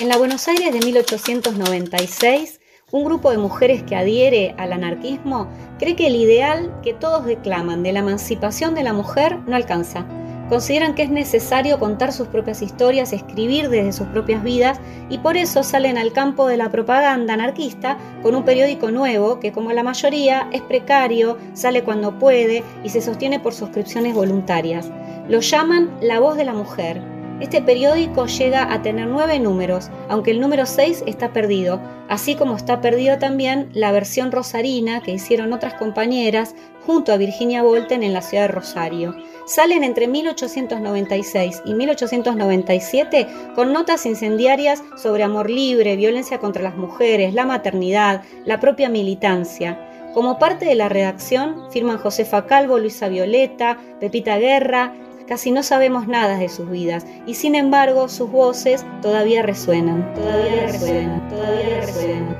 En la Buenos Aires de 1896, un grupo de mujeres que adhiere al anarquismo cree que el ideal que todos declaman de la emancipación de la mujer no alcanza. Consideran que es necesario contar sus propias historias, escribir desde sus propias vidas y por eso salen al campo de la propaganda anarquista con un periódico nuevo que como la mayoría es precario, sale cuando puede y se sostiene por suscripciones voluntarias. Lo llaman La Voz de la Mujer este periódico llega a tener nueve números, aunque el número 6 está perdido, así como está perdido también la versión rosarina que hicieron otras compañeras junto a Virginia Volten en la ciudad de Rosario. Salen entre 1896 y 1897 con notas incendiarias sobre amor libre, violencia contra las mujeres, la maternidad, la propia militancia. Como parte de la redacción firman Josefa Calvo, Luisa Violeta, Pepita Guerra, Casi no sabemos nada de sus vidas y sin embargo sus voces todavía resuenan, todavía resuenan, todavía resuenan.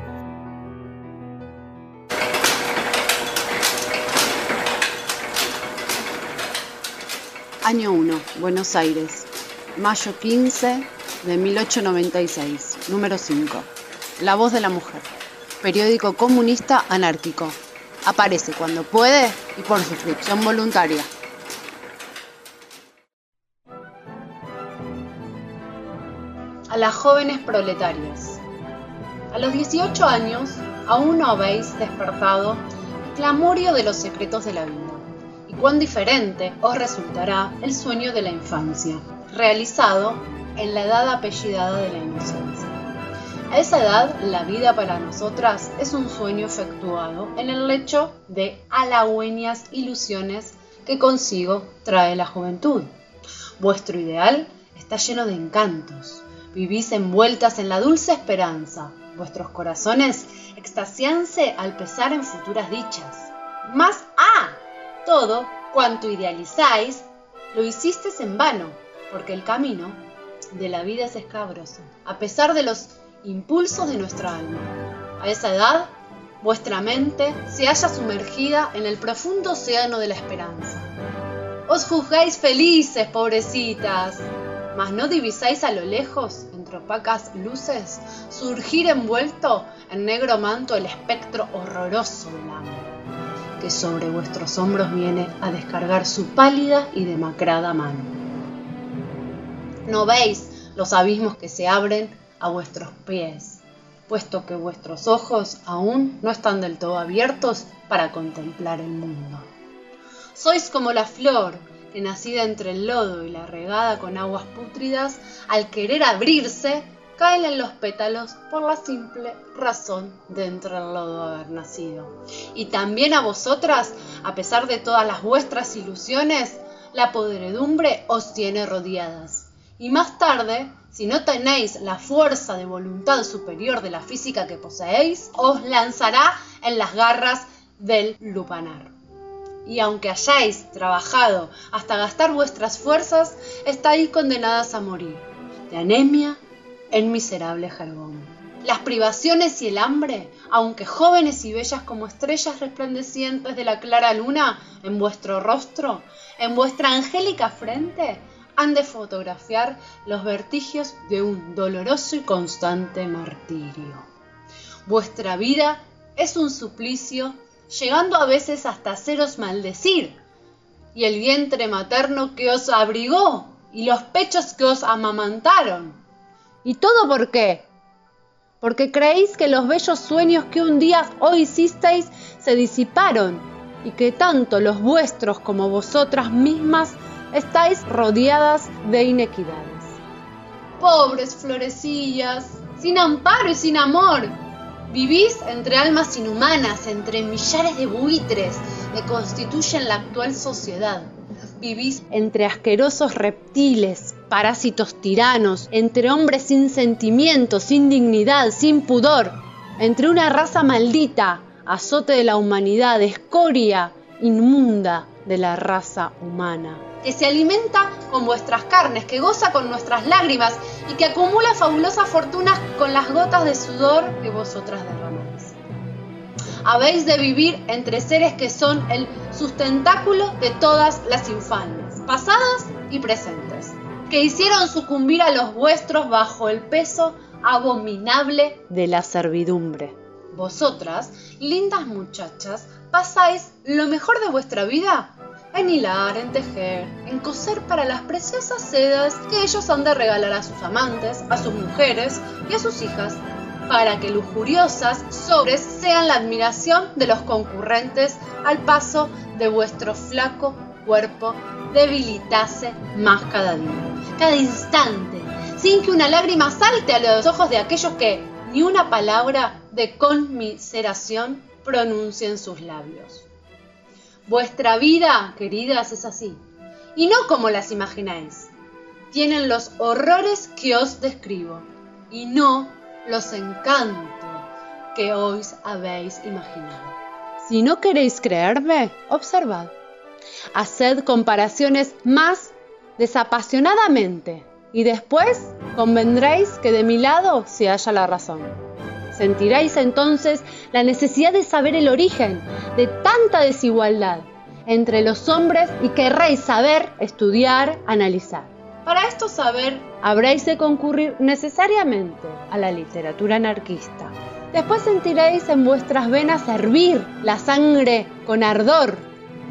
Año 1, Buenos Aires, mayo 15 de 1896, número 5. La voz de la mujer, periódico comunista anárquico. Aparece cuando puede y por suscripción voluntaria. A las jóvenes proletarias. A los 18 años aún no habéis despertado el clamorio de los secretos de la vida. Y cuán diferente os resultará el sueño de la infancia, realizado en la edad apellidada de la inocencia. A esa edad, la vida para nosotras es un sueño efectuado en el lecho de halagüeñas ilusiones que consigo trae la juventud. Vuestro ideal está lleno de encantos, Vivís envueltas en la dulce esperanza, vuestros corazones extasianse al pesar en futuras dichas. Mas, ¡ah! Todo cuanto idealizáis, lo hicisteis en vano, porque el camino de la vida es escabroso, a pesar de los impulsos de nuestra alma. A esa edad, vuestra mente se halla sumergida en el profundo océano de la esperanza. Os juzgáis felices, pobrecitas, no divisáis a lo lejos, entre opacas luces, surgir envuelto en negro manto el espectro horroroso del hambre, que sobre vuestros hombros viene a descargar su pálida y demacrada mano. No veis los abismos que se abren a vuestros pies, puesto que vuestros ojos aún no están del todo abiertos para contemplar el mundo. Sois como la flor que nacida entre el lodo y la regada con aguas pútridas, al querer abrirse, caen en los pétalos por la simple razón de entre el lodo haber nacido. Y también a vosotras, a pesar de todas las vuestras ilusiones, la podredumbre os tiene rodeadas. Y más tarde, si no tenéis la fuerza de voluntad superior de la física que poseéis, os lanzará en las garras del lupanar y aunque hayáis trabajado hasta gastar vuestras fuerzas, estáis condenadas a morir de anemia en miserable jergón. Las privaciones y el hambre, aunque jóvenes y bellas como estrellas resplandecientes de la clara luna en vuestro rostro, en vuestra angélica frente, han de fotografiar los vertigios de un doloroso y constante martirio. Vuestra vida es un suplicio llegando a veces hasta haceros maldecir, y el vientre materno que os abrigó, y los pechos que os amamantaron. ¿Y todo por qué? Porque creéis que los bellos sueños que un día hoy hicisteis se disiparon, y que tanto los vuestros como vosotras mismas estáis rodeadas de inequidades. Pobres florecillas, sin amparo y sin amor, Vivís entre almas inhumanas, entre millares de buitres que constituyen la actual sociedad. Vivís entre asquerosos reptiles, parásitos tiranos, entre hombres sin sentimientos, sin dignidad, sin pudor, entre una raza maldita, azote de la humanidad, escoria inmunda de la raza humana que se alimenta con vuestras carnes, que goza con nuestras lágrimas y que acumula fabulosas fortunas con las gotas de sudor que vosotras derramáis. Habéis de vivir entre seres que son el sustentáculo de todas las infamias, pasadas y presentes, que hicieron sucumbir a los vuestros bajo el peso abominable de la servidumbre. Vosotras, lindas muchachas, pasáis lo mejor de vuestra vida en hilar, en tejer, en coser para las preciosas sedas que ellos han de regalar a sus amantes, a sus mujeres y a sus hijas, para que lujuriosas sobres sean la admiración de los concurrentes al paso de vuestro flaco cuerpo debilitase más cada día, cada instante, sin que una lágrima salte a los ojos de aquellos que ni una palabra de conmiseración pronuncien sus labios. Vuestra vida, queridas, es así, y no como las imagináis. Tienen los horrores que os describo, y no los encantos que os habéis imaginado. Si no queréis creerme, observad. Haced comparaciones más desapasionadamente, y después convendréis que de mi lado se halla la razón. Sentiréis entonces la necesidad de saber el origen de tanta desigualdad entre los hombres y querréis saber, estudiar, analizar. Para esto saber, habréis de concurrir necesariamente a la literatura anarquista. Después sentiréis en vuestras venas hervir la sangre con ardor,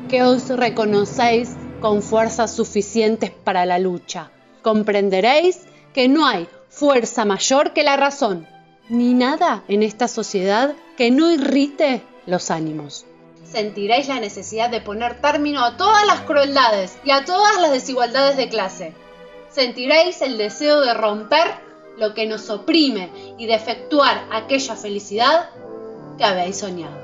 que os reconocéis con fuerzas suficientes para la lucha. Comprenderéis que no hay fuerza mayor que la razón ni nada en esta sociedad que no irrite los ánimos. Sentiréis la necesidad de poner término a todas las crueldades y a todas las desigualdades de clase. Sentiréis el deseo de romper lo que nos oprime y de efectuar aquella felicidad que habéis soñado.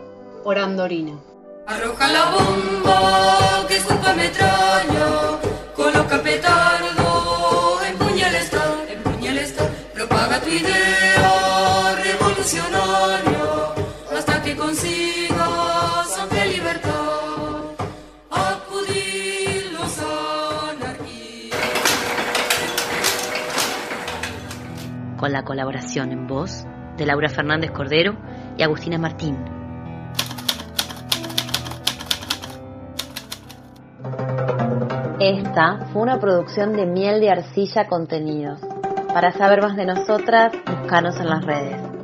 Por Andorina. Arroja la bomba que metralla, coloca petardo, hasta. Con la colaboración en voz de Laura Fernández Cordero y Agustina Martín. Esta fue una producción de Miel de Arcilla Contenidos. Para saber más de nosotras, búscanos en las redes.